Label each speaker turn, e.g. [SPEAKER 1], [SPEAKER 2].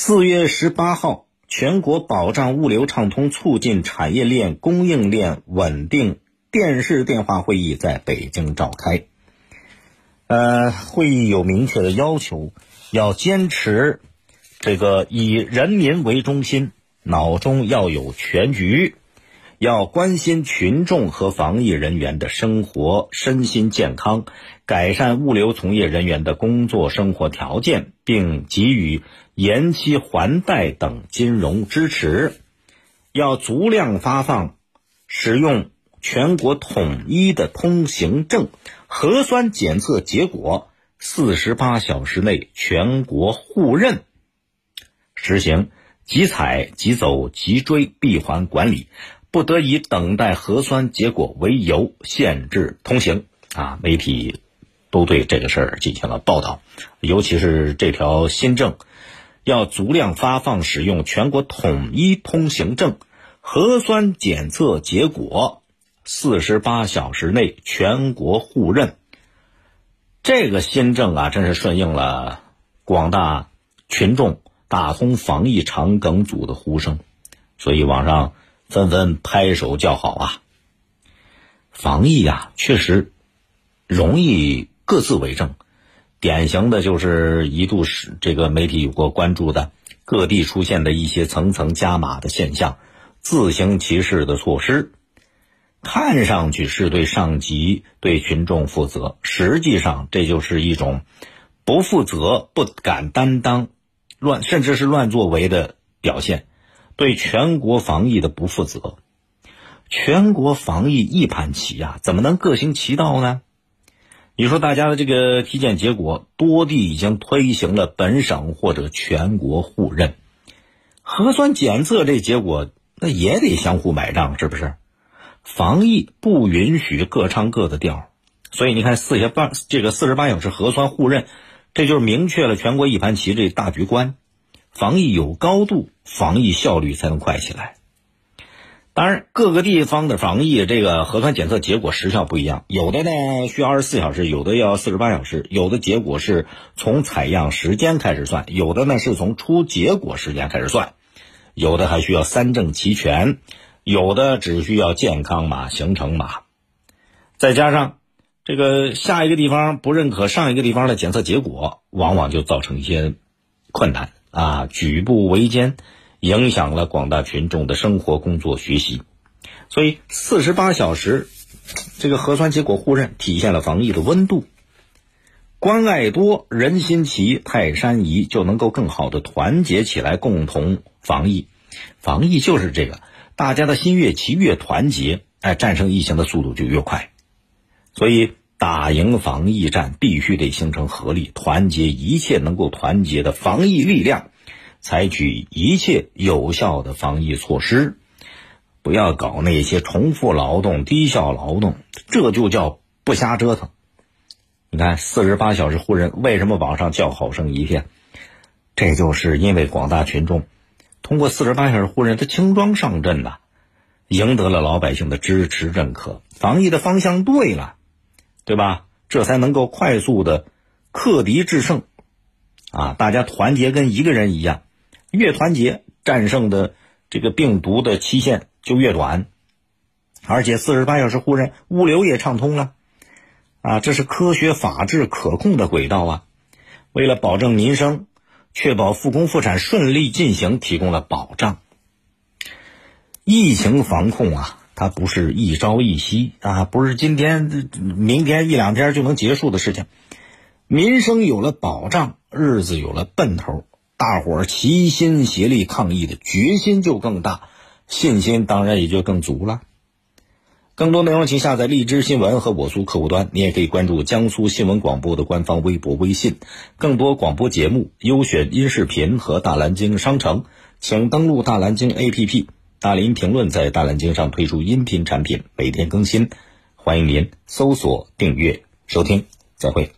[SPEAKER 1] 四月十八号，全国保障物流畅通、促进产业链供应链稳定电视电话会议在北京召开。呃，会议有明确的要求，要坚持这个以人民为中心，脑中要有全局，要关心群众和防疫人员的生活身心健康，改善物流从业人员的工作生活条件，并给予。延期还贷等金融支持，要足量发放使用全国统一的通行证，核酸检测结果四十八小时内全国互认，实行即采即走即追闭环管理，不得以等待核酸结果为由限制通行。啊，媒体都对这个事儿进行了报道，尤其是这条新政。要足量发放使用全国统一通行证，核酸检测结果四十八小时内全国互认。这个新政啊，真是顺应了广大群众打通防疫长梗阻的呼声，所以网上纷纷拍手叫好啊！防疫呀，确实容易各自为政。典型的就是一度是这个媒体有过关注的各地出现的一些层层加码的现象，自行其事的措施，看上去是对上级对群众负责，实际上这就是一种不负责、不敢担当、乱甚至是乱作为的表现，对全国防疫的不负责。全国防疫一盘棋呀，怎么能各行其道呢？你说大家的这个体检结果，多地已经推行了本省或者全国互认，核酸检测这结果那也得相互买账，是不是？防疫不允许各唱各的调，所以你看四十八这个四十八小时核酸互认，这就是明确了全国一盘棋这大局观，防疫有高度，防疫效率才能快起来。当然，各个地方的防疫这个核酸检测结果时效不一样，有的呢需要二十四小时，有的要四十八小时，有的结果是从采样时间开始算，有的呢是从出结果时间开始算，有的还需要三证齐全，有的只需要健康码、行程码，再加上这个下一个地方不认可上一个地方的检测结果，往往就造成一些困难啊，举步维艰。影响了广大群众的生活、工作、学习，所以四十八小时这个核酸结果互认，体现了防疫的温度。关爱多，人心齐，泰山移，就能够更好的团结起来，共同防疫。防疫就是这个，大家的心越齐，越团结，哎，战胜疫情的速度就越快。所以，打赢防疫战，必须得形成合力，团结一切能够团结的防疫力量。采取一切有效的防疫措施，不要搞那些重复劳动、低效劳动，这就叫不瞎折腾。你看，四十八小时护人，为什么网上叫好声一片？这就是因为广大群众通过四十八小时护人，他轻装上阵呐，赢得了老百姓的支持认可，防疫的方向对了，对吧？这才能够快速的克敌制胜，啊，大家团结跟一个人一样。越团结，战胜的这个病毒的期限就越短，而且四十八小时互认，物流也畅通了，啊，这是科学、法治、可控的轨道啊！为了保证民生，确保复工复产顺利进行，提供了保障。疫情防控啊，它不是一朝一夕啊，不是今天、明天一两天就能结束的事情。民生有了保障，日子有了奔头。大伙儿齐心协力抗疫的决心就更大，信心当然也就更足了。更多内容请下载荔枝新闻和我苏客户端，你也可以关注江苏新闻广播的官方微博、微信。更多广播节目、优选音视频和大蓝鲸商城，请登录大蓝鲸 APP。大林评论在大蓝鲸上推出音频产品，每天更新，欢迎您搜索订阅收听。再会。